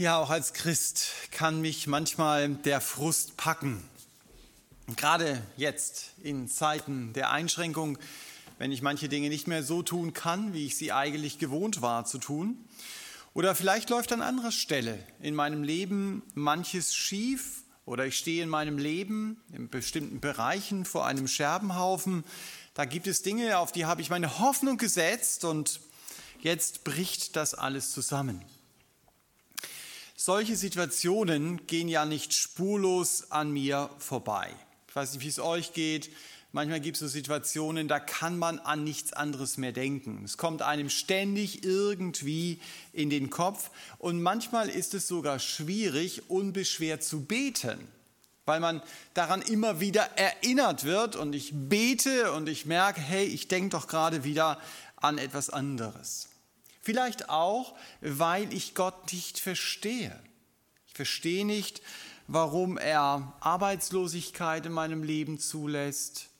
Ja, auch als Christ kann mich manchmal der Frust packen. Gerade jetzt in Zeiten der Einschränkung, wenn ich manche Dinge nicht mehr so tun kann, wie ich sie eigentlich gewohnt war zu tun. Oder vielleicht läuft an anderer Stelle in meinem Leben manches schief oder ich stehe in meinem Leben in bestimmten Bereichen vor einem Scherbenhaufen. Da gibt es Dinge, auf die habe ich meine Hoffnung gesetzt und jetzt bricht das alles zusammen. Solche Situationen gehen ja nicht spurlos an mir vorbei. Ich weiß nicht, wie es euch geht. Manchmal gibt es so Situationen, da kann man an nichts anderes mehr denken. Es kommt einem ständig irgendwie in den Kopf und manchmal ist es sogar schwierig, unbeschwert zu beten, weil man daran immer wieder erinnert wird und ich bete und ich merke, hey, ich denke doch gerade wieder an etwas anderes. Vielleicht auch, weil ich Gott nicht verstehe. Ich verstehe nicht, warum er Arbeitslosigkeit in meinem Leben zulässt,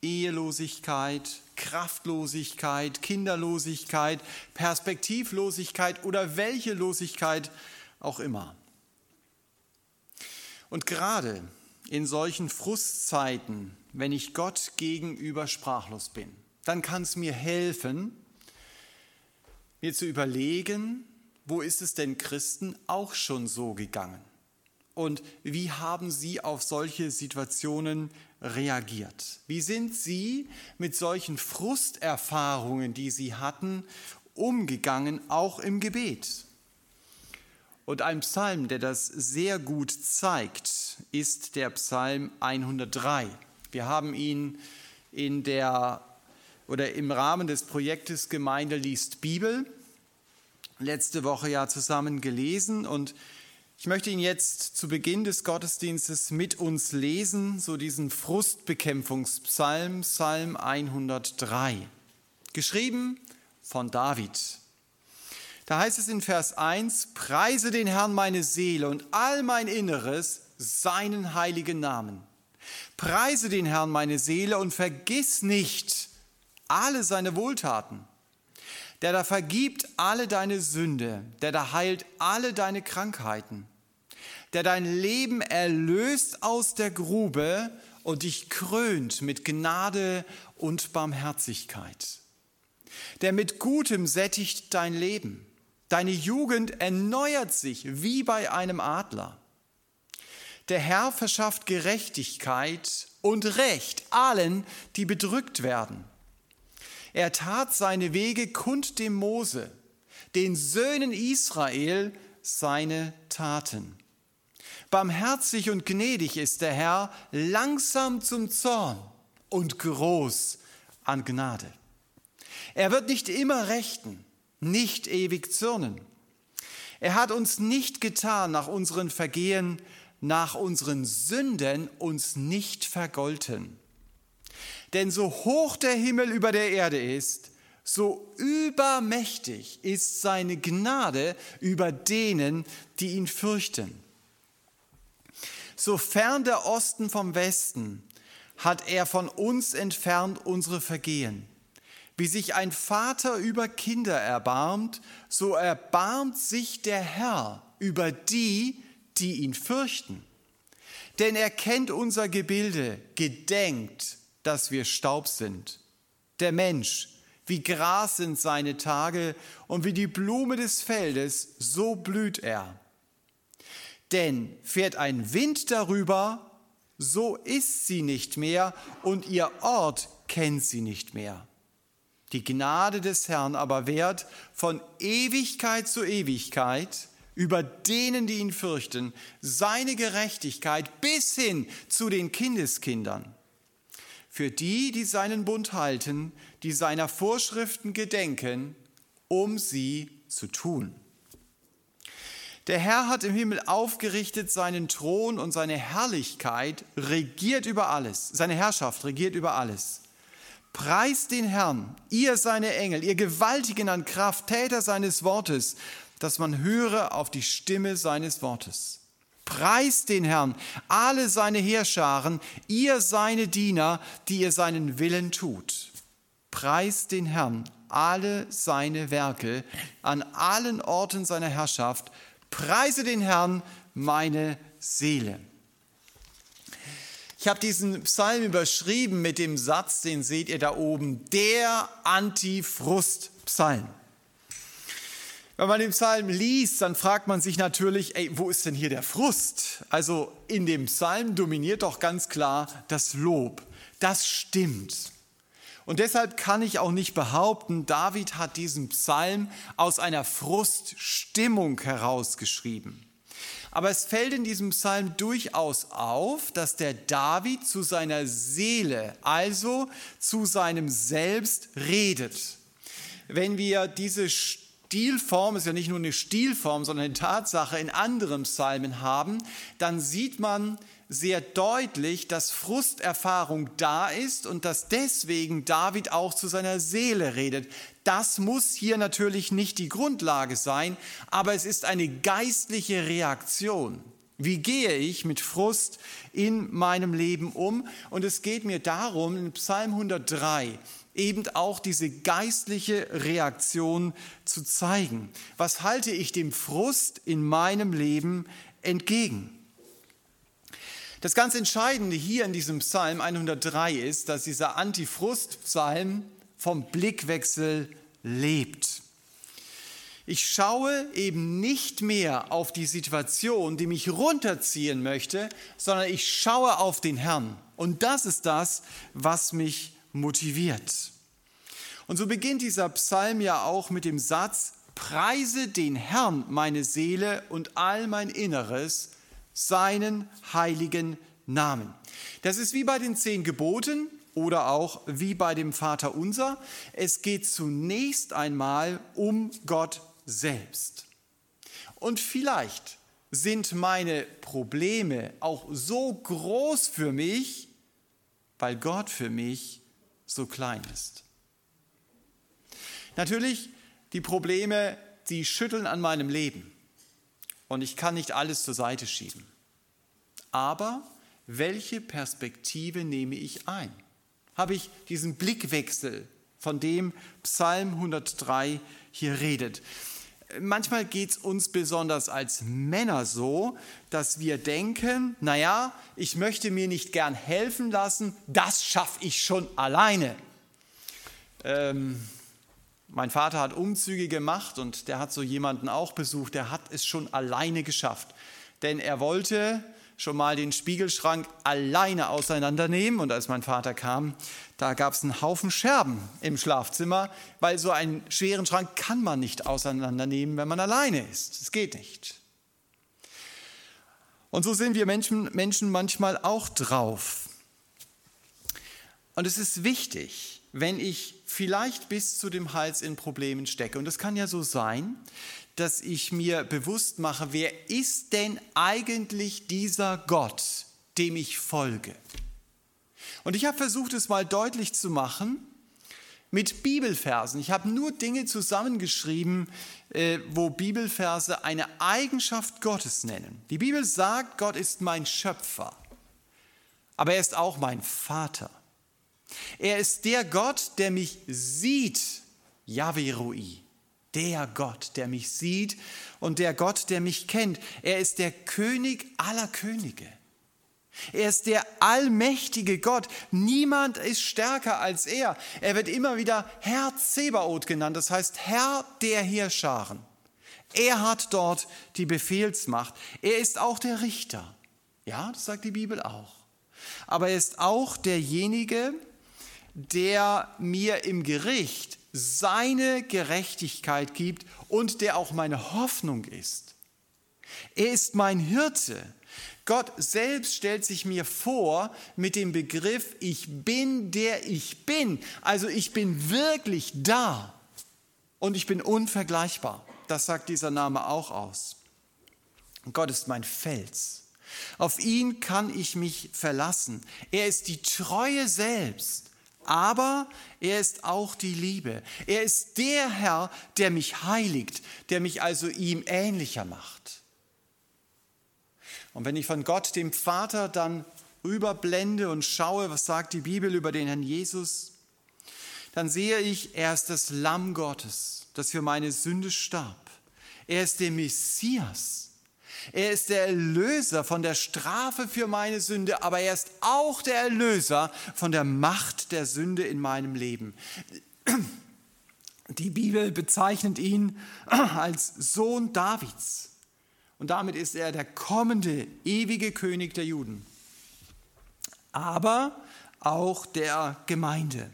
Ehelosigkeit, Kraftlosigkeit, Kinderlosigkeit, Perspektivlosigkeit oder welche Losigkeit auch immer. Und gerade in solchen Frustzeiten, wenn ich Gott gegenüber sprachlos bin, dann kann es mir helfen, mir zu überlegen, wo ist es denn Christen auch schon so gegangen? Und wie haben sie auf solche Situationen reagiert? Wie sind sie mit solchen Frusterfahrungen, die sie hatten, umgegangen, auch im Gebet? Und ein Psalm, der das sehr gut zeigt, ist der Psalm 103. Wir haben ihn in der oder im Rahmen des Projektes Gemeinde liest Bibel letzte Woche ja zusammen gelesen und ich möchte ihn jetzt zu Beginn des Gottesdienstes mit uns lesen, so diesen Frustbekämpfungspsalm, Psalm 103, geschrieben von David. Da heißt es in Vers 1, Preise den Herrn meine Seele und all mein Inneres, seinen heiligen Namen. Preise den Herrn meine Seele und vergiss nicht, alle seine Wohltaten, der da vergibt alle deine Sünde, der da heilt alle deine Krankheiten, der dein Leben erlöst aus der Grube und dich krönt mit Gnade und Barmherzigkeit, der mit Gutem sättigt dein Leben, deine Jugend erneuert sich wie bei einem Adler. Der Herr verschafft Gerechtigkeit und Recht allen, die bedrückt werden. Er tat seine Wege kund dem Mose, den Söhnen Israel seine Taten. Barmherzig und gnädig ist der Herr, langsam zum Zorn und groß an Gnade. Er wird nicht immer rechten, nicht ewig zürnen. Er hat uns nicht getan nach unseren Vergehen, nach unseren Sünden uns nicht vergolten. Denn so hoch der Himmel über der Erde ist, so übermächtig ist seine Gnade über denen, die ihn fürchten. So fern der Osten vom Westen hat er von uns entfernt unsere Vergehen. Wie sich ein Vater über Kinder erbarmt, so erbarmt sich der Herr über die, die ihn fürchten. Denn er kennt unser Gebilde, gedenkt dass wir Staub sind. Der Mensch, wie Gras sind seine Tage und wie die Blume des Feldes, so blüht er. Denn fährt ein Wind darüber, so ist sie nicht mehr und ihr Ort kennt sie nicht mehr. Die Gnade des Herrn aber währt von Ewigkeit zu Ewigkeit über denen, die ihn fürchten, seine Gerechtigkeit bis hin zu den Kindeskindern für die, die seinen Bund halten, die seiner Vorschriften gedenken, um sie zu tun. Der Herr hat im Himmel aufgerichtet seinen Thron und seine Herrlichkeit regiert über alles. Seine Herrschaft regiert über alles. Preist den Herrn, ihr seine Engel, ihr Gewaltigen an Kraft, Täter seines Wortes, dass man höre auf die Stimme seines Wortes. Preist den Herrn, alle seine Heerscharen, ihr seine Diener, die ihr seinen Willen tut. Preist den Herrn, alle seine Werke, an allen Orten seiner Herrschaft. Preise den Herrn, meine Seele. Ich habe diesen Psalm überschrieben mit dem Satz, den seht ihr da oben, der Antifrust-Psalm. Wenn man den Psalm liest, dann fragt man sich natürlich, ey, wo ist denn hier der Frust? Also in dem Psalm dominiert doch ganz klar das Lob. Das stimmt. Und deshalb kann ich auch nicht behaupten, David hat diesen Psalm aus einer Fruststimmung herausgeschrieben. Aber es fällt in diesem Psalm durchaus auf, dass der David zu seiner Seele, also zu seinem Selbst redet. Wenn wir diese Stilform, ist ja nicht nur eine Stilform, sondern eine Tatsache in anderen Psalmen haben, dann sieht man sehr deutlich, dass Frusterfahrung da ist und dass deswegen David auch zu seiner Seele redet. Das muss hier natürlich nicht die Grundlage sein, aber es ist eine geistliche Reaktion. Wie gehe ich mit Frust in meinem Leben um? Und es geht mir darum, in Psalm 103 eben auch diese geistliche Reaktion zu zeigen. Was halte ich dem Frust in meinem Leben entgegen? Das ganz Entscheidende hier in diesem Psalm 103 ist, dass dieser Antifrust-Psalm vom Blickwechsel lebt. Ich schaue eben nicht mehr auf die Situation, die mich runterziehen möchte, sondern ich schaue auf den Herrn. Und das ist das, was mich motiviert. Und so beginnt dieser Psalm ja auch mit dem Satz, Preise den Herrn meine Seele und all mein Inneres, seinen heiligen Namen. Das ist wie bei den zehn Geboten oder auch wie bei dem Vater unser. Es geht zunächst einmal um Gott selbst. Und vielleicht sind meine Probleme auch so groß für mich, weil Gott für mich so klein ist. Natürlich, die Probleme, die schütteln an meinem Leben und ich kann nicht alles zur Seite schieben. Aber welche Perspektive nehme ich ein? Habe ich diesen Blickwechsel, von dem Psalm 103 hier redet? Manchmal geht es uns besonders als Männer so, dass wir denken, naja, ich möchte mir nicht gern helfen lassen, das schaffe ich schon alleine. Ähm, mein Vater hat Umzüge gemacht und der hat so jemanden auch besucht, der hat es schon alleine geschafft. Denn er wollte schon mal den Spiegelschrank alleine auseinandernehmen und als mein Vater kam, da gab es einen Haufen Scherben im Schlafzimmer, weil so einen schweren Schrank kann man nicht auseinandernehmen, wenn man alleine ist. Es geht nicht. Und so sind wir Menschen, Menschen manchmal auch drauf. Und es ist wichtig, wenn ich vielleicht bis zu dem Hals in Problemen stecke. Und es kann ja so sein, dass ich mir bewusst mache, wer ist denn eigentlich dieser Gott, dem ich folge? Und ich habe versucht, es mal deutlich zu machen mit Bibelversen. Ich habe nur Dinge zusammengeschrieben, äh, wo Bibelverse eine Eigenschaft Gottes nennen. Die Bibel sagt, Gott ist mein Schöpfer, aber er ist auch mein Vater. Er ist der Gott, der mich sieht, Yahweh Rui. Der Gott, der mich sieht und der Gott, der mich kennt. Er ist der König aller Könige. Er ist der allmächtige Gott. Niemand ist stärker als er. Er wird immer wieder Herr Zebaoth genannt, das heißt Herr der Heerscharen. Er hat dort die Befehlsmacht. Er ist auch der Richter. Ja, das sagt die Bibel auch. Aber er ist auch derjenige, der mir im Gericht seine Gerechtigkeit gibt und der auch meine Hoffnung ist. Er ist mein Hirte. Gott selbst stellt sich mir vor mit dem Begriff, ich bin der ich bin. Also ich bin wirklich da und ich bin unvergleichbar. Das sagt dieser Name auch aus. Gott ist mein Fels. Auf ihn kann ich mich verlassen. Er ist die Treue selbst aber er ist auch die Liebe. Er ist der Herr, der mich heiligt, der mich also ihm ähnlicher macht. Und wenn ich von Gott, dem Vater, dann rüberblende und schaue, was sagt die Bibel über den Herrn Jesus, dann sehe ich, er ist das Lamm Gottes, das für meine Sünde starb. Er ist der Messias, Er ist der Erlöser von der Strafe für meine Sünde, aber er ist auch der Erlöser von der Macht der Sünde in meinem Leben. Die Bibel bezeichnet ihn als Sohn Davids. Und damit ist er der kommende, ewige König der Juden. Aber auch der Gemeinde.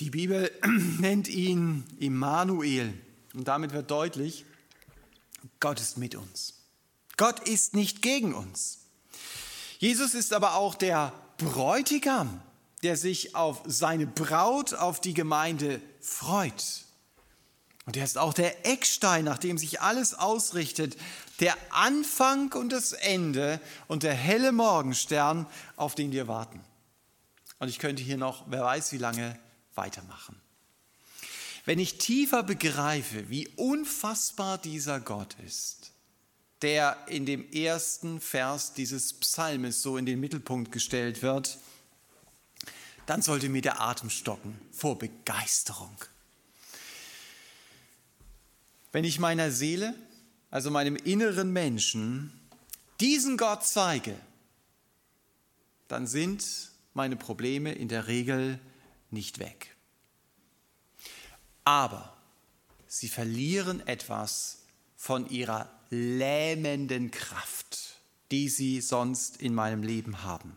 Die Bibel nennt ihn Immanuel und damit wird deutlich, Gott ist mit uns. Gott ist nicht gegen uns. Jesus ist aber auch der Bräutigam, der sich auf seine Braut, auf die Gemeinde freut. Und er ist auch der Eckstein, nach dem sich alles ausrichtet, der Anfang und das Ende und der helle Morgenstern, auf den wir warten. Und ich könnte hier noch, wer weiß wie lange, weitermachen. Wenn ich tiefer begreife, wie unfassbar dieser Gott ist, der in dem ersten Vers dieses Psalmes so in den Mittelpunkt gestellt wird, dann sollte mir der Atem stocken vor Begeisterung. Wenn ich meiner Seele, also meinem inneren Menschen, diesen Gott zeige, dann sind meine Probleme in der Regel nicht weg. Aber sie verlieren etwas von ihrer lähmenden Kraft, die sie sonst in meinem Leben haben.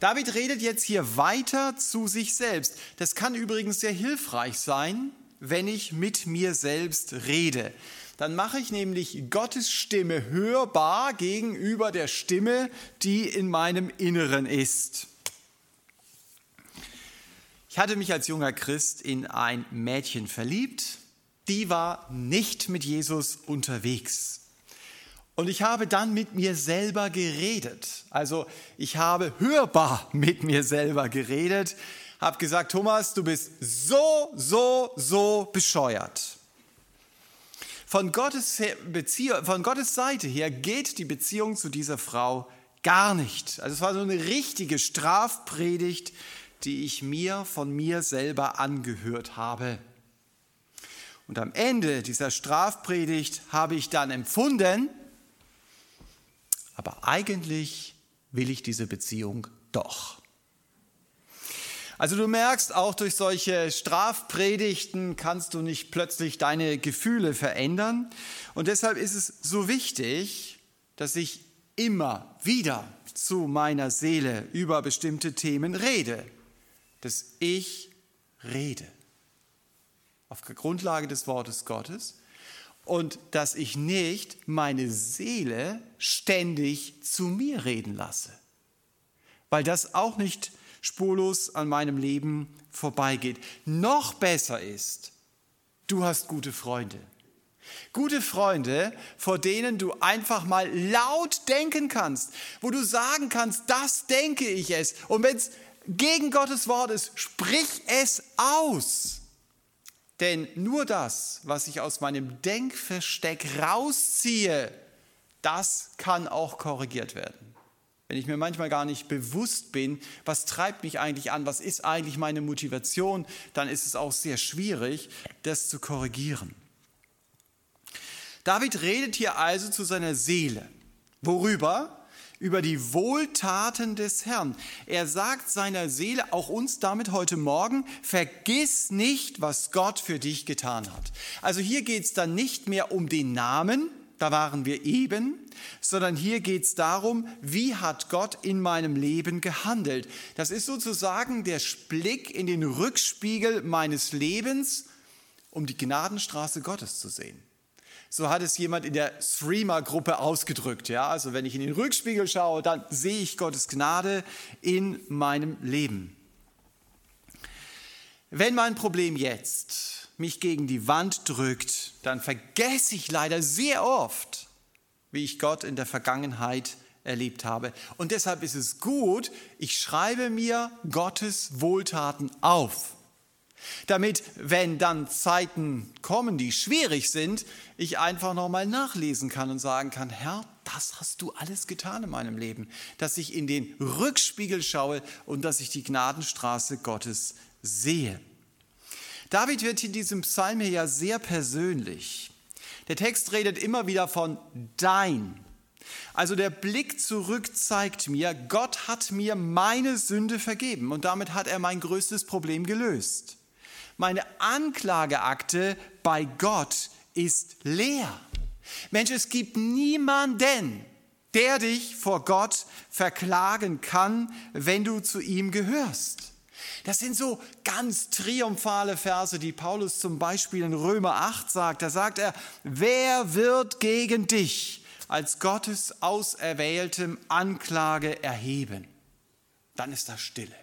David redet jetzt hier weiter zu sich selbst. Das kann übrigens sehr hilfreich sein, wenn ich mit mir selbst rede. Dann mache ich nämlich Gottes Stimme hörbar gegenüber der Stimme, die in meinem Inneren ist. Ich hatte mich als junger Christ in ein Mädchen verliebt, die war nicht mit Jesus unterwegs. Und ich habe dann mit mir selber geredet. Also ich habe hörbar mit mir selber geredet, habe gesagt, Thomas, du bist so, so, so bescheuert. Von Gottes, von Gottes Seite her geht die Beziehung zu dieser Frau gar nicht. Also es war so eine richtige Strafpredigt, die ich mir von mir selber angehört habe. Und am Ende dieser Strafpredigt habe ich dann empfunden, aber eigentlich will ich diese Beziehung doch. Also du merkst, auch durch solche Strafpredigten kannst du nicht plötzlich deine Gefühle verändern. Und deshalb ist es so wichtig, dass ich immer wieder zu meiner Seele über bestimmte Themen rede dass ich rede auf Grundlage des Wortes Gottes und dass ich nicht meine Seele ständig zu mir reden lasse, weil das auch nicht spurlos an meinem Leben vorbeigeht. Noch besser ist, du hast gute Freunde. Gute Freunde, vor denen du einfach mal laut denken kannst, wo du sagen kannst, das denke ich es. Und wenn es gegen Gottes Wort ist, sprich es aus. Denn nur das, was ich aus meinem Denkversteck rausziehe, das kann auch korrigiert werden. Wenn ich mir manchmal gar nicht bewusst bin, was treibt mich eigentlich an, was ist eigentlich meine Motivation, dann ist es auch sehr schwierig, das zu korrigieren. David redet hier also zu seiner Seele. Worüber? Über die Wohltaten des Herrn. Er sagt seiner Seele, auch uns damit heute Morgen, vergiss nicht, was Gott für dich getan hat. Also hier geht es dann nicht mehr um den Namen, da waren wir eben, sondern hier geht es darum, wie hat Gott in meinem Leben gehandelt. Das ist sozusagen der Blick in den Rückspiegel meines Lebens, um die Gnadenstraße Gottes zu sehen. So hat es jemand in der Streamer-Gruppe ausgedrückt. Ja? Also wenn ich in den Rückspiegel schaue, dann sehe ich Gottes Gnade in meinem Leben. Wenn mein Problem jetzt mich gegen die Wand drückt, dann vergesse ich leider sehr oft, wie ich Gott in der Vergangenheit erlebt habe. Und deshalb ist es gut, ich schreibe mir Gottes Wohltaten auf damit, wenn dann Zeiten kommen, die schwierig sind, ich einfach nochmal nachlesen kann und sagen kann, Herr, das hast du alles getan in meinem Leben, dass ich in den Rückspiegel schaue und dass ich die Gnadenstraße Gottes sehe. David wird in diesem Psalm hier ja sehr persönlich. Der Text redet immer wieder von dein. Also der Blick zurück zeigt mir, Gott hat mir meine Sünde vergeben und damit hat er mein größtes Problem gelöst. Meine Anklageakte bei Gott ist leer. Mensch, es gibt niemanden, der dich vor Gott verklagen kann, wenn du zu ihm gehörst. Das sind so ganz triumphale Verse, die Paulus zum Beispiel in Römer 8 sagt. Da sagt er, wer wird gegen dich als Gottes auserwähltem Anklage erheben? Dann ist da Stille.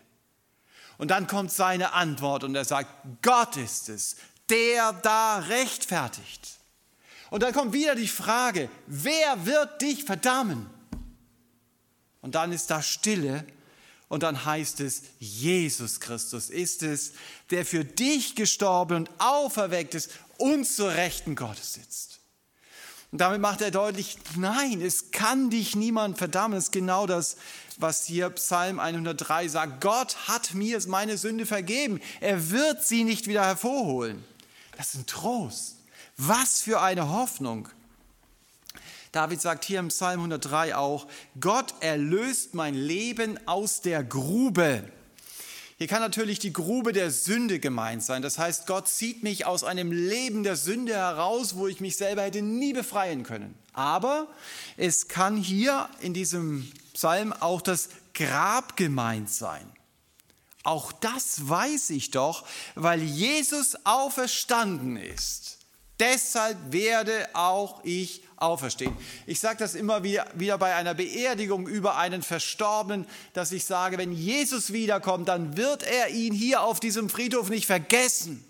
Und dann kommt seine Antwort und er sagt, Gott ist es, der da rechtfertigt. Und dann kommt wieder die Frage, wer wird dich verdammen? Und dann ist da Stille und dann heißt es, Jesus Christus ist es, der für dich gestorben und auferweckt ist und zur Rechten Gottes sitzt. Und damit macht er deutlich, nein, es kann dich niemand verdammen. Das ist genau das, was hier Psalm 103 sagt. Gott hat mir meine Sünde vergeben. Er wird sie nicht wieder hervorholen. Das ist ein Trost. Was für eine Hoffnung. David sagt hier im Psalm 103 auch, Gott erlöst mein Leben aus der Grube. Hier kann natürlich die Grube der Sünde gemeint sein. Das heißt, Gott zieht mich aus einem Leben der Sünde heraus, wo ich mich selber hätte nie befreien können. Aber es kann hier in diesem Psalm auch das Grab gemeint sein. Auch das weiß ich doch, weil Jesus auferstanden ist. Deshalb werde auch ich auferstehen. Ich sage das immer wieder, wieder bei einer Beerdigung über einen Verstorbenen, dass ich sage, wenn Jesus wiederkommt, dann wird er ihn hier auf diesem Friedhof nicht vergessen,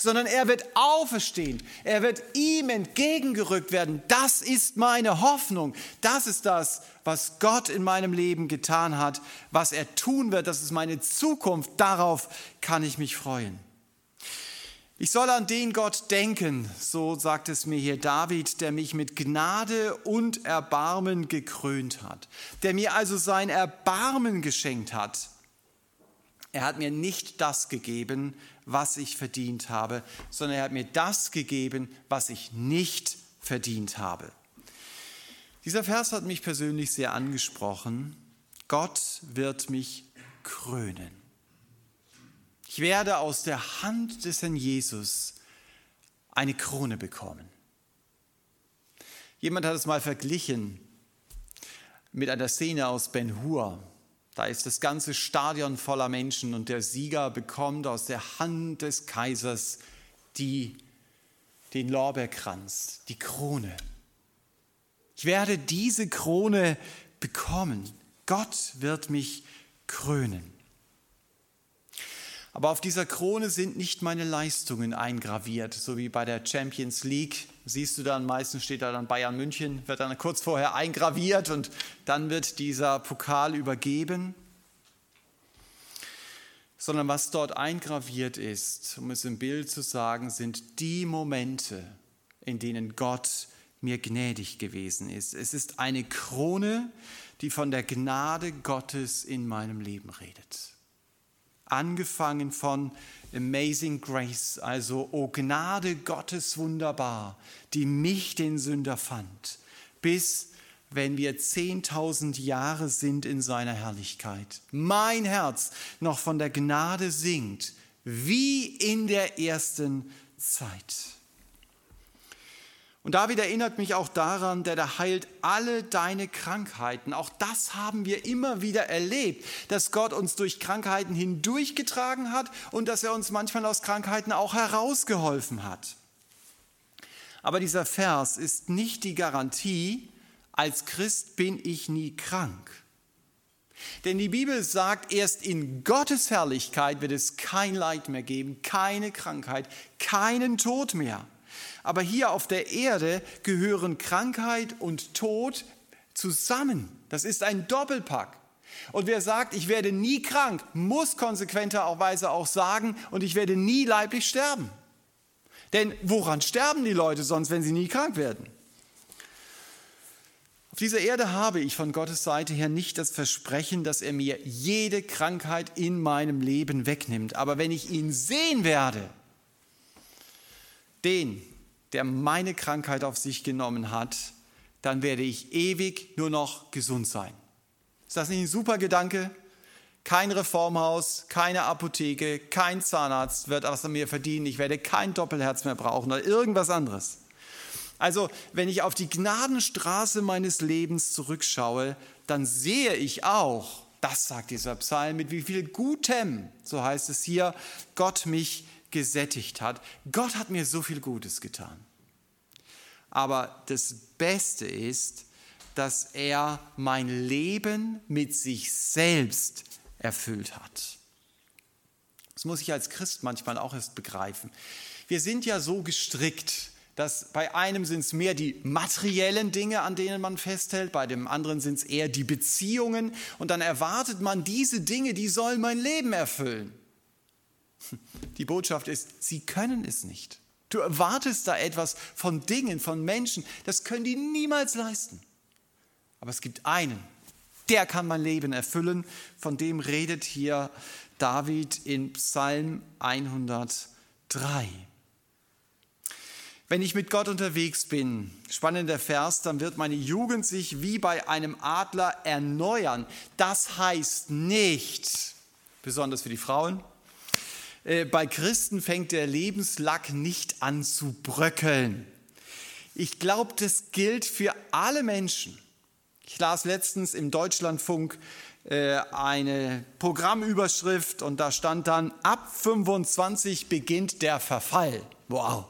sondern er wird auferstehen. Er wird ihm entgegengerückt werden. Das ist meine Hoffnung. Das ist das, was Gott in meinem Leben getan hat, was er tun wird. Das ist meine Zukunft. Darauf kann ich mich freuen. Ich soll an den Gott denken, so sagt es mir hier David, der mich mit Gnade und Erbarmen gekrönt hat, der mir also sein Erbarmen geschenkt hat. Er hat mir nicht das gegeben, was ich verdient habe, sondern er hat mir das gegeben, was ich nicht verdient habe. Dieser Vers hat mich persönlich sehr angesprochen. Gott wird mich krönen. Ich werde aus der Hand des Herrn Jesus eine Krone bekommen. Jemand hat es mal verglichen mit einer Szene aus Ben Hur. Da ist das ganze Stadion voller Menschen und der Sieger bekommt aus der Hand des Kaisers die, den Lorbeerkranz, die Krone. Ich werde diese Krone bekommen. Gott wird mich krönen. Aber auf dieser Krone sind nicht meine Leistungen eingraviert, so wie bei der Champions League. Siehst du dann, meistens steht da dann Bayern München, wird dann kurz vorher eingraviert und dann wird dieser Pokal übergeben. Sondern was dort eingraviert ist, um es im Bild zu sagen, sind die Momente, in denen Gott mir gnädig gewesen ist. Es ist eine Krone, die von der Gnade Gottes in meinem Leben redet angefangen von Amazing Grace, also O Gnade Gottes wunderbar, die mich den Sünder fand, bis wenn wir 10.000 Jahre sind in seiner Herrlichkeit. Mein Herz noch von der Gnade singt, wie in der ersten Zeit. Und David erinnert mich auch daran, der da heilt alle deine Krankheiten. Auch das haben wir immer wieder erlebt, dass Gott uns durch Krankheiten hindurchgetragen hat und dass er uns manchmal aus Krankheiten auch herausgeholfen hat. Aber dieser Vers ist nicht die Garantie, als Christ bin ich nie krank. Denn die Bibel sagt, erst in Gottes Herrlichkeit wird es kein Leid mehr geben, keine Krankheit, keinen Tod mehr. Aber hier auf der Erde gehören Krankheit und Tod zusammen. Das ist ein Doppelpack. Und wer sagt, ich werde nie krank, muss konsequenterweise auch sagen, und ich werde nie leiblich sterben. Denn woran sterben die Leute sonst, wenn sie nie krank werden? Auf dieser Erde habe ich von Gottes Seite her nicht das Versprechen, dass er mir jede Krankheit in meinem Leben wegnimmt. Aber wenn ich ihn sehen werde, den, der meine Krankheit auf sich genommen hat, dann werde ich ewig nur noch gesund sein. Ist das nicht ein super Gedanke? Kein Reformhaus, keine Apotheke, kein Zahnarzt wird was an mir verdienen. Ich werde kein Doppelherz mehr brauchen oder irgendwas anderes. Also, wenn ich auf die Gnadenstraße meines Lebens zurückschaue, dann sehe ich auch, das sagt dieser Psalm, mit wie viel Gutem, so heißt es hier, Gott mich gesättigt hat. Gott hat mir so viel Gutes getan. Aber das Beste ist, dass er mein Leben mit sich selbst erfüllt hat. Das muss ich als Christ manchmal auch erst begreifen. Wir sind ja so gestrickt, dass bei einem sind es mehr die materiellen Dinge, an denen man festhält, bei dem anderen sind es eher die Beziehungen und dann erwartet man diese Dinge, die sollen mein Leben erfüllen. Die Botschaft ist, sie können es nicht. Du erwartest da etwas von Dingen, von Menschen, das können die niemals leisten. Aber es gibt einen, der kann mein Leben erfüllen. Von dem redet hier David in Psalm 103. Wenn ich mit Gott unterwegs bin, spannender Vers, dann wird meine Jugend sich wie bei einem Adler erneuern. Das heißt nicht, besonders für die Frauen, bei Christen fängt der Lebenslack nicht an zu bröckeln. Ich glaube, das gilt für alle Menschen. Ich las letztens im Deutschlandfunk äh, eine Programmüberschrift und da stand dann, ab 25 beginnt der Verfall. Wow,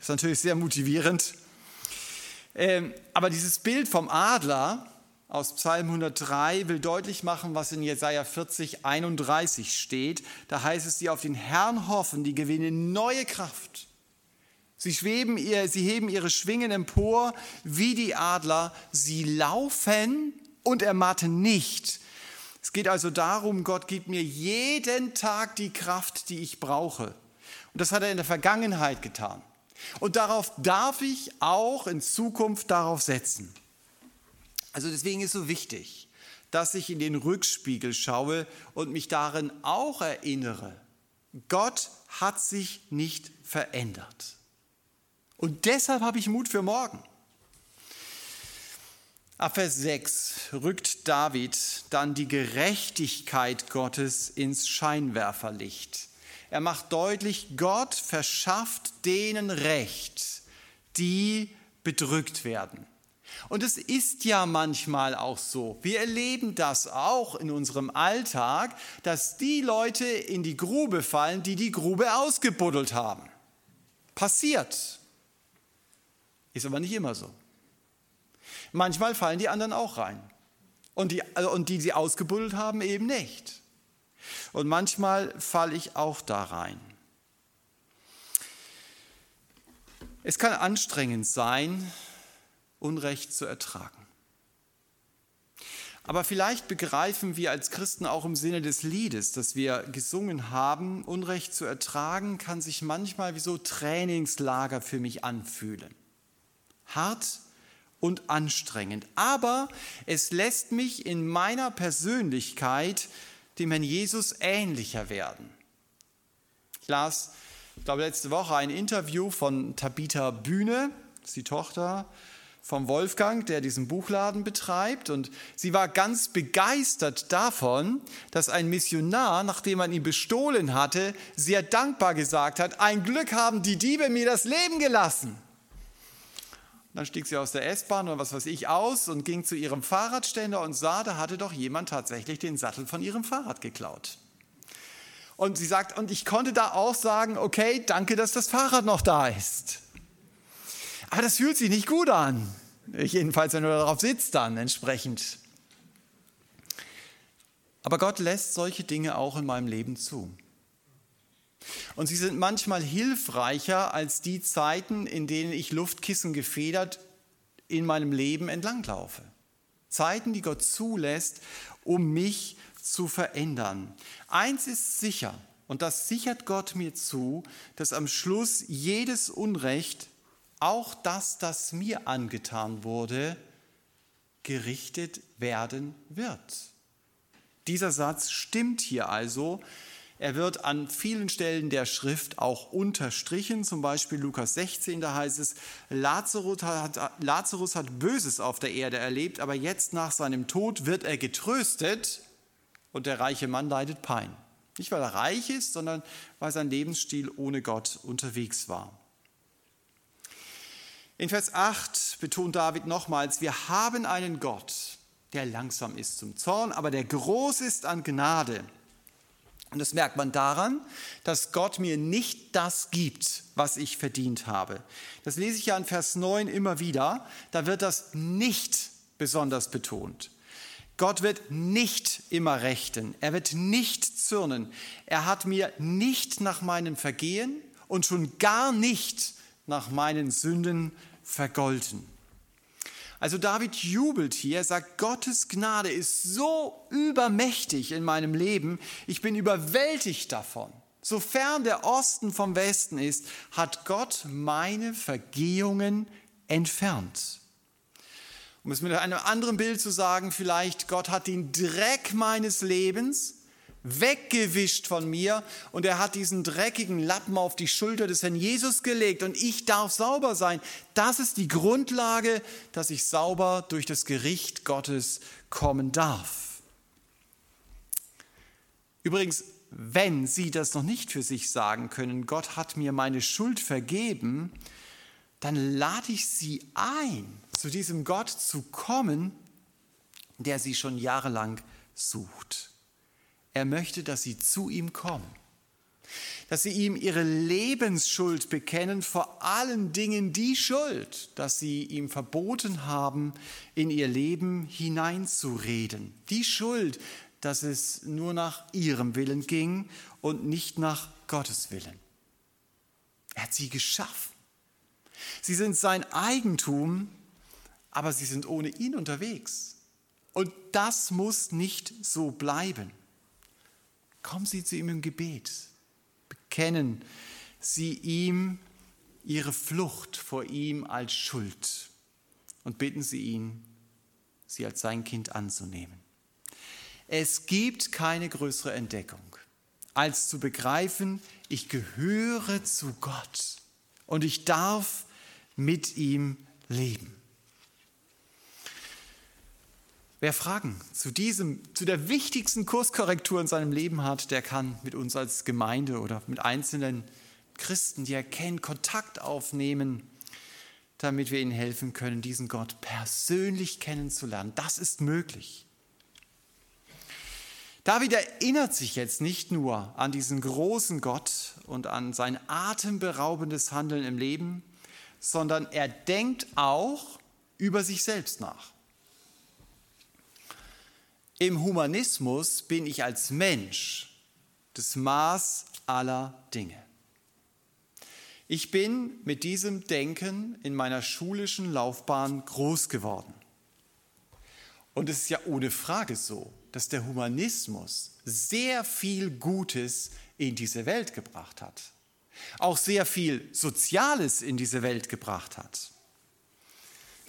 ist natürlich sehr motivierend. Ähm, aber dieses Bild vom Adler aus Psalm 103 will deutlich machen, was in Jesaja 40, 31 steht. Da heißt es, die auf den Herrn hoffen, die gewinnen neue Kraft. Sie schweben ihr, sie heben ihre Schwingen empor wie die Adler. Sie laufen und ermatten nicht. Es geht also darum, Gott gibt mir jeden Tag die Kraft, die ich brauche. Und das hat er in der Vergangenheit getan. Und darauf darf ich auch in Zukunft darauf setzen. Also deswegen ist so wichtig, dass ich in den Rückspiegel schaue und mich darin auch erinnere. Gott hat sich nicht verändert. Und deshalb habe ich Mut für morgen. Ab Vers 6 rückt David dann die Gerechtigkeit Gottes ins Scheinwerferlicht. Er macht deutlich, Gott verschafft denen Recht, die bedrückt werden. Und es ist ja manchmal auch so. Wir erleben das auch in unserem Alltag, dass die Leute in die Grube fallen, die die Grube ausgebuddelt haben. Passiert. Ist aber nicht immer so. Manchmal fallen die anderen auch rein. Und die, also, und die sie ausgebuddelt haben, eben nicht. Und manchmal falle ich auch da rein. Es kann anstrengend sein, Unrecht zu ertragen. Aber vielleicht begreifen wir als Christen auch im Sinne des Liedes, das wir gesungen haben, Unrecht zu ertragen kann sich manchmal wie so Trainingslager für mich anfühlen hart und anstrengend. Aber es lässt mich in meiner Persönlichkeit dem Herrn Jesus ähnlicher werden. Ich las, ich glaube, letzte Woche ein Interview von Tabitha Bühne, das ist die Tochter vom Wolfgang, der diesen Buchladen betreibt. Und sie war ganz begeistert davon, dass ein Missionar, nachdem man ihn bestohlen hatte, sehr dankbar gesagt hat, ein Glück haben die Diebe mir das Leben gelassen. Dann stieg sie aus der S-Bahn oder was weiß ich aus und ging zu ihrem Fahrradständer und sah, da hatte doch jemand tatsächlich den Sattel von ihrem Fahrrad geklaut. Und sie sagt, und ich konnte da auch sagen, okay, danke, dass das Fahrrad noch da ist. Aber das fühlt sich nicht gut an. Jedenfalls, wenn du darauf sitzt dann entsprechend. Aber Gott lässt solche Dinge auch in meinem Leben zu. Und sie sind manchmal hilfreicher als die Zeiten, in denen ich Luftkissen gefedert in meinem Leben entlanglaufe. Zeiten, die Gott zulässt, um mich zu verändern. Eins ist sicher, und das sichert Gott mir zu, dass am Schluss jedes Unrecht, auch das, das mir angetan wurde, gerichtet werden wird. Dieser Satz stimmt hier also er wird an vielen Stellen der Schrift auch unterstrichen, zum Beispiel Lukas 16, da heißt es, Lazarus hat, Lazarus hat Böses auf der Erde erlebt, aber jetzt nach seinem Tod wird er getröstet und der reiche Mann leidet Pein. Nicht, weil er reich ist, sondern weil sein Lebensstil ohne Gott unterwegs war. In Vers 8 betont David nochmals, wir haben einen Gott, der langsam ist zum Zorn, aber der groß ist an Gnade. Und das merkt man daran, dass Gott mir nicht das gibt, was ich verdient habe. Das lese ich ja in Vers 9 immer wieder. Da wird das nicht besonders betont. Gott wird nicht immer rechten. Er wird nicht zürnen. Er hat mir nicht nach meinem Vergehen und schon gar nicht nach meinen Sünden vergolten. Also David jubelt hier, sagt, Gottes Gnade ist so übermächtig in meinem Leben, ich bin überwältigt davon. Sofern der Osten vom Westen ist, hat Gott meine Vergehungen entfernt. Um es mit einem anderen Bild zu sagen, vielleicht Gott hat den Dreck meines Lebens weggewischt von mir und er hat diesen dreckigen Lappen auf die Schulter des Herrn Jesus gelegt und ich darf sauber sein. Das ist die Grundlage, dass ich sauber durch das Gericht Gottes kommen darf. Übrigens, wenn Sie das noch nicht für sich sagen können, Gott hat mir meine Schuld vergeben, dann lade ich Sie ein, zu diesem Gott zu kommen, der Sie schon jahrelang sucht. Er möchte, dass sie zu ihm kommen, dass sie ihm ihre Lebensschuld bekennen, vor allen Dingen die Schuld, dass sie ihm verboten haben, in ihr Leben hineinzureden. Die Schuld, dass es nur nach ihrem Willen ging und nicht nach Gottes Willen. Er hat sie geschaffen. Sie sind sein Eigentum, aber sie sind ohne ihn unterwegs. Und das muss nicht so bleiben. Kommen Sie zu ihm im Gebet. Bekennen Sie ihm Ihre Flucht vor ihm als Schuld und bitten Sie ihn, Sie als sein Kind anzunehmen. Es gibt keine größere Entdeckung, als zu begreifen, ich gehöre zu Gott und ich darf mit ihm leben. Wer Fragen zu diesem, zu der wichtigsten Kurskorrektur in seinem Leben hat, der kann mit uns als Gemeinde oder mit einzelnen Christen, die erkennen, Kontakt aufnehmen, damit wir ihnen helfen können, diesen Gott persönlich kennenzulernen. Das ist möglich. David erinnert sich jetzt nicht nur an diesen großen Gott und an sein atemberaubendes Handeln im Leben, sondern er denkt auch über sich selbst nach. Im Humanismus bin ich als Mensch das Maß aller Dinge. Ich bin mit diesem Denken in meiner schulischen Laufbahn groß geworden. Und es ist ja ohne Frage so, dass der Humanismus sehr viel Gutes in diese Welt gebracht hat. Auch sehr viel Soziales in diese Welt gebracht hat.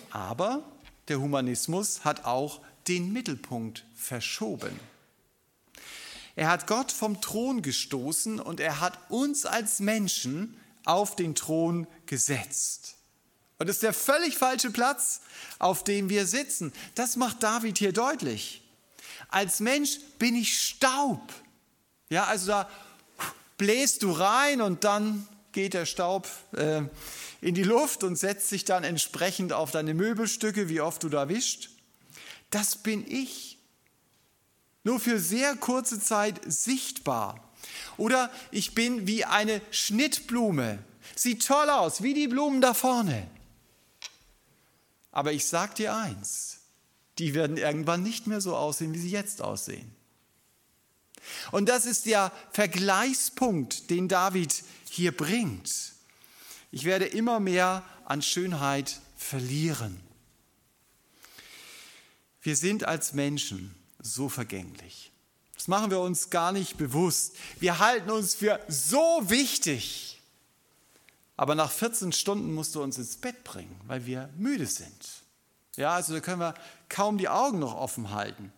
Aber der Humanismus hat auch den Mittelpunkt verschoben. Er hat Gott vom Thron gestoßen und er hat uns als Menschen auf den Thron gesetzt. Und das ist der völlig falsche Platz, auf dem wir sitzen. Das macht David hier deutlich. Als Mensch bin ich Staub. Ja, also da bläst du rein und dann geht der Staub äh, in die Luft und setzt sich dann entsprechend auf deine Möbelstücke, wie oft du da wischt das bin ich. Nur für sehr kurze Zeit sichtbar. Oder ich bin wie eine Schnittblume. Sieht toll aus, wie die Blumen da vorne. Aber ich sag dir eins, die werden irgendwann nicht mehr so aussehen, wie sie jetzt aussehen. Und das ist der Vergleichspunkt, den David hier bringt. Ich werde immer mehr an Schönheit verlieren. Wir sind als Menschen so vergänglich. Das machen wir uns gar nicht bewusst. Wir halten uns für so wichtig. Aber nach 14 Stunden musst du uns ins Bett bringen, weil wir müde sind. Ja, also da können wir kaum die Augen noch offen halten.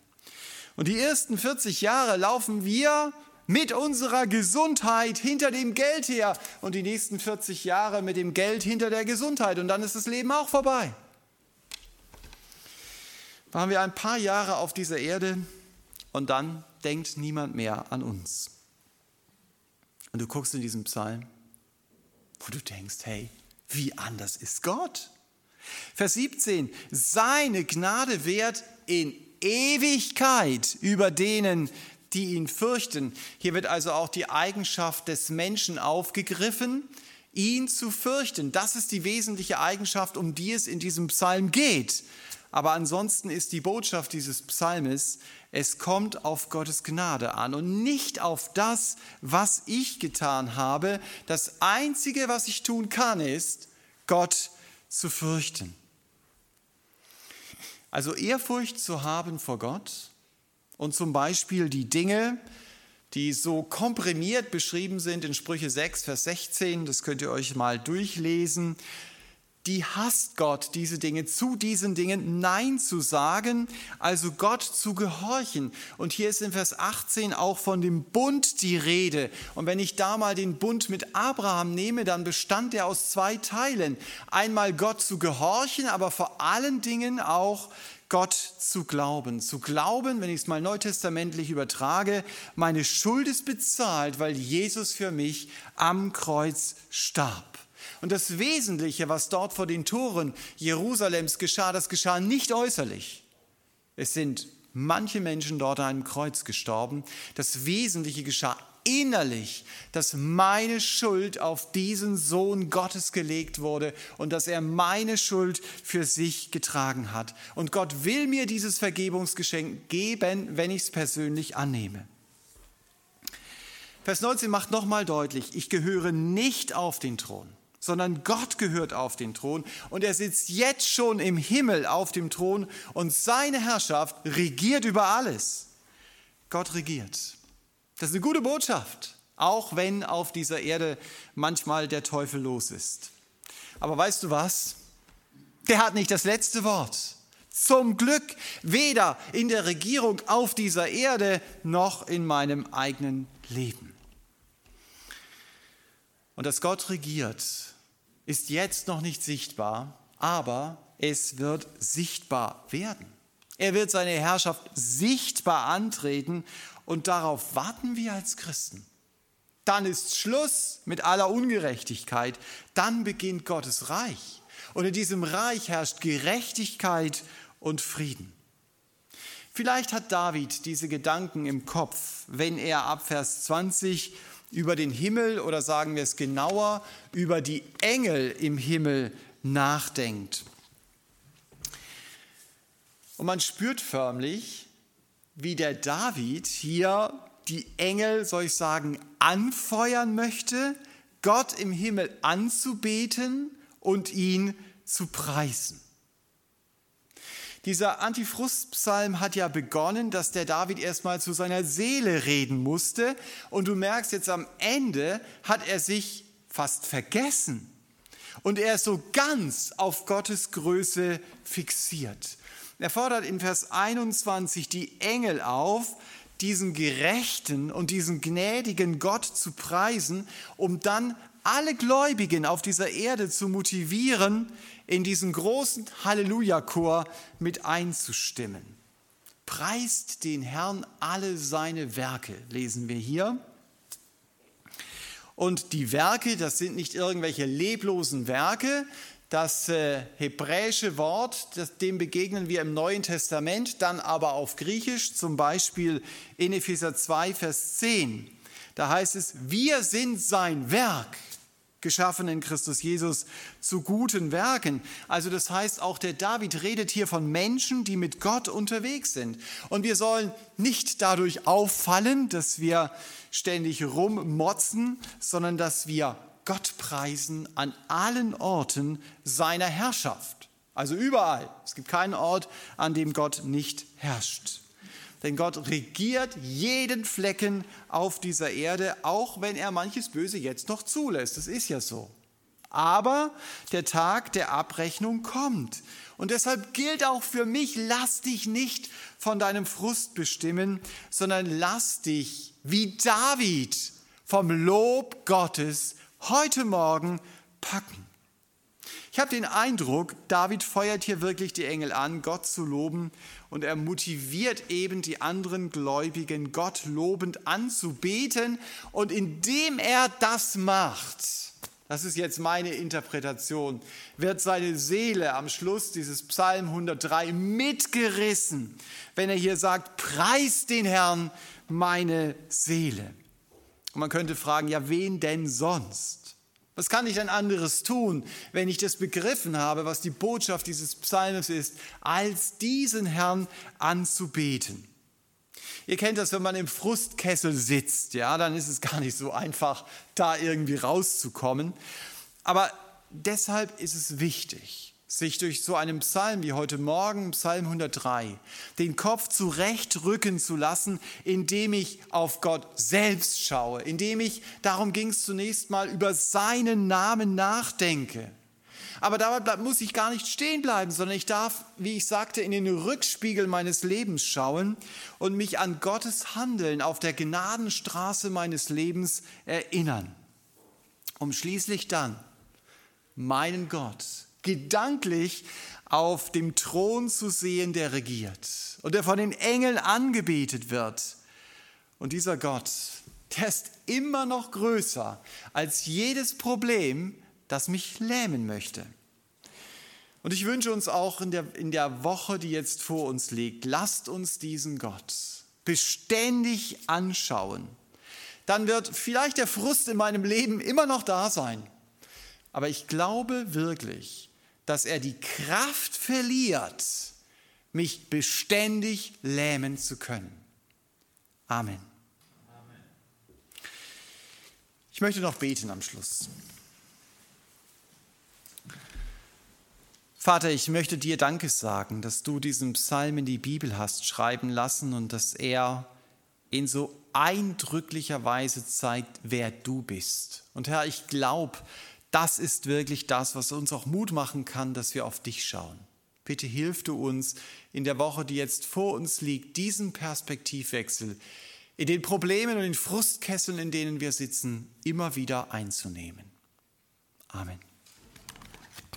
Und die ersten 40 Jahre laufen wir mit unserer Gesundheit hinter dem Geld her und die nächsten 40 Jahre mit dem Geld hinter der Gesundheit und dann ist das Leben auch vorbei. Waren wir ein paar Jahre auf dieser Erde und dann denkt niemand mehr an uns. Und du guckst in diesen Psalm, wo du denkst, hey, wie anders ist Gott? Vers 17, seine Gnade währt in Ewigkeit über denen, die ihn fürchten. Hier wird also auch die Eigenschaft des Menschen aufgegriffen, ihn zu fürchten. Das ist die wesentliche Eigenschaft, um die es in diesem Psalm geht. Aber ansonsten ist die Botschaft dieses Psalmes, es kommt auf Gottes Gnade an und nicht auf das, was ich getan habe. Das Einzige, was ich tun kann, ist, Gott zu fürchten. Also Ehrfurcht zu haben vor Gott und zum Beispiel die Dinge, die so komprimiert beschrieben sind in Sprüche 6, Vers 16, das könnt ihr euch mal durchlesen, die hasst Gott, diese Dinge, zu diesen Dingen Nein zu sagen, also Gott zu gehorchen. Und hier ist in Vers 18 auch von dem Bund die Rede. Und wenn ich da mal den Bund mit Abraham nehme, dann bestand er aus zwei Teilen. Einmal Gott zu gehorchen, aber vor allen Dingen auch Gott zu glauben. Zu glauben, wenn ich es mal neutestamentlich übertrage, meine Schuld ist bezahlt, weil Jesus für mich am Kreuz starb. Und das Wesentliche, was dort vor den Toren Jerusalems geschah, das geschah nicht äußerlich. Es sind manche Menschen dort an einem Kreuz gestorben. Das Wesentliche geschah innerlich, dass meine Schuld auf diesen Sohn Gottes gelegt wurde und dass er meine Schuld für sich getragen hat. Und Gott will mir dieses Vergebungsgeschenk geben, wenn ich es persönlich annehme. Vers 19 macht nochmal deutlich, ich gehöre nicht auf den Thron sondern Gott gehört auf den Thron und er sitzt jetzt schon im Himmel auf dem Thron und seine Herrschaft regiert über alles. Gott regiert. Das ist eine gute Botschaft, auch wenn auf dieser Erde manchmal der Teufel los ist. Aber weißt du was? Der hat nicht das letzte Wort. Zum Glück weder in der Regierung auf dieser Erde noch in meinem eigenen Leben. Und dass Gott regiert, ist jetzt noch nicht sichtbar, aber es wird sichtbar werden. Er wird seine Herrschaft sichtbar antreten und darauf warten wir als Christen. Dann ist Schluss mit aller Ungerechtigkeit. Dann beginnt Gottes Reich. Und in diesem Reich herrscht Gerechtigkeit und Frieden. Vielleicht hat David diese Gedanken im Kopf, wenn er ab Vers 20 über den Himmel oder sagen wir es genauer, über die Engel im Himmel nachdenkt. Und man spürt förmlich, wie der David hier die Engel, soll ich sagen, anfeuern möchte, Gott im Himmel anzubeten und ihn zu preisen. Dieser Antifrustpsalm hat ja begonnen, dass der David erstmal zu seiner Seele reden musste. Und du merkst jetzt am Ende hat er sich fast vergessen. Und er ist so ganz auf Gottes Größe fixiert. Er fordert in Vers 21 die Engel auf, diesen gerechten und diesen gnädigen Gott zu preisen, um dann alle Gläubigen auf dieser Erde zu motivieren, in diesen großen Halleluja-Chor mit einzustimmen. Preist den Herrn alle seine Werke, lesen wir hier. Und die Werke, das sind nicht irgendwelche leblosen Werke. Das äh, hebräische Wort, dem begegnen wir im Neuen Testament, dann aber auf Griechisch, zum Beispiel in Epheser 2, Vers 10. Da heißt es, wir sind sein Werk geschaffen in Christus Jesus zu guten Werken. Also das heißt, auch der David redet hier von Menschen, die mit Gott unterwegs sind. Und wir sollen nicht dadurch auffallen, dass wir ständig rummotzen, sondern dass wir Gott preisen an allen Orten seiner Herrschaft. Also überall. Es gibt keinen Ort, an dem Gott nicht herrscht. Denn Gott regiert jeden Flecken auf dieser Erde, auch wenn er manches Böse jetzt noch zulässt. Das ist ja so. Aber der Tag der Abrechnung kommt. Und deshalb gilt auch für mich, lass dich nicht von deinem Frust bestimmen, sondern lass dich wie David vom Lob Gottes heute Morgen packen. Ich habe den Eindruck, David feuert hier wirklich die Engel an, Gott zu loben und er motiviert eben die anderen Gläubigen, Gott lobend anzubeten und indem er das macht, das ist jetzt meine Interpretation, wird seine Seele am Schluss dieses Psalm 103 mitgerissen, wenn er hier sagt, preis den Herrn meine Seele. Und man könnte fragen, ja, wen denn sonst? Was kann ich denn anderes tun, wenn ich das begriffen habe, was die Botschaft dieses Psalms ist, als diesen Herrn anzubeten? Ihr kennt das, wenn man im Frustkessel sitzt, ja, dann ist es gar nicht so einfach, da irgendwie rauszukommen. Aber deshalb ist es wichtig, sich durch so einen Psalm wie heute Morgen, Psalm 103, den Kopf zurechtrücken zu lassen, indem ich auf Gott selbst schaue, indem ich, darum ging es zunächst mal, über seinen Namen nachdenke. Aber dabei muss ich gar nicht stehen bleiben, sondern ich darf, wie ich sagte, in den Rückspiegel meines Lebens schauen und mich an Gottes Handeln auf der Gnadenstraße meines Lebens erinnern, um schließlich dann meinen Gott gedanklich auf dem Thron zu sehen, der regiert und der von den Engeln angebetet wird. Und dieser Gott, der ist immer noch größer als jedes Problem, das mich lähmen möchte. Und ich wünsche uns auch in der, in der Woche, die jetzt vor uns liegt, lasst uns diesen Gott beständig anschauen. Dann wird vielleicht der Frust in meinem Leben immer noch da sein. Aber ich glaube wirklich, dass er die Kraft verliert, mich beständig lähmen zu können. Amen. Ich möchte noch beten am Schluss. Vater, ich möchte dir Danke sagen, dass du diesen Psalm in die Bibel hast schreiben lassen und dass er in so eindrücklicher Weise zeigt, wer du bist. Und Herr, ich glaube, das ist wirklich das, was uns auch Mut machen kann, dass wir auf dich schauen. Bitte hilf du uns in der Woche, die jetzt vor uns liegt, diesen Perspektivwechsel in den Problemen und den Frustkesseln, in denen wir sitzen, immer wieder einzunehmen. Amen.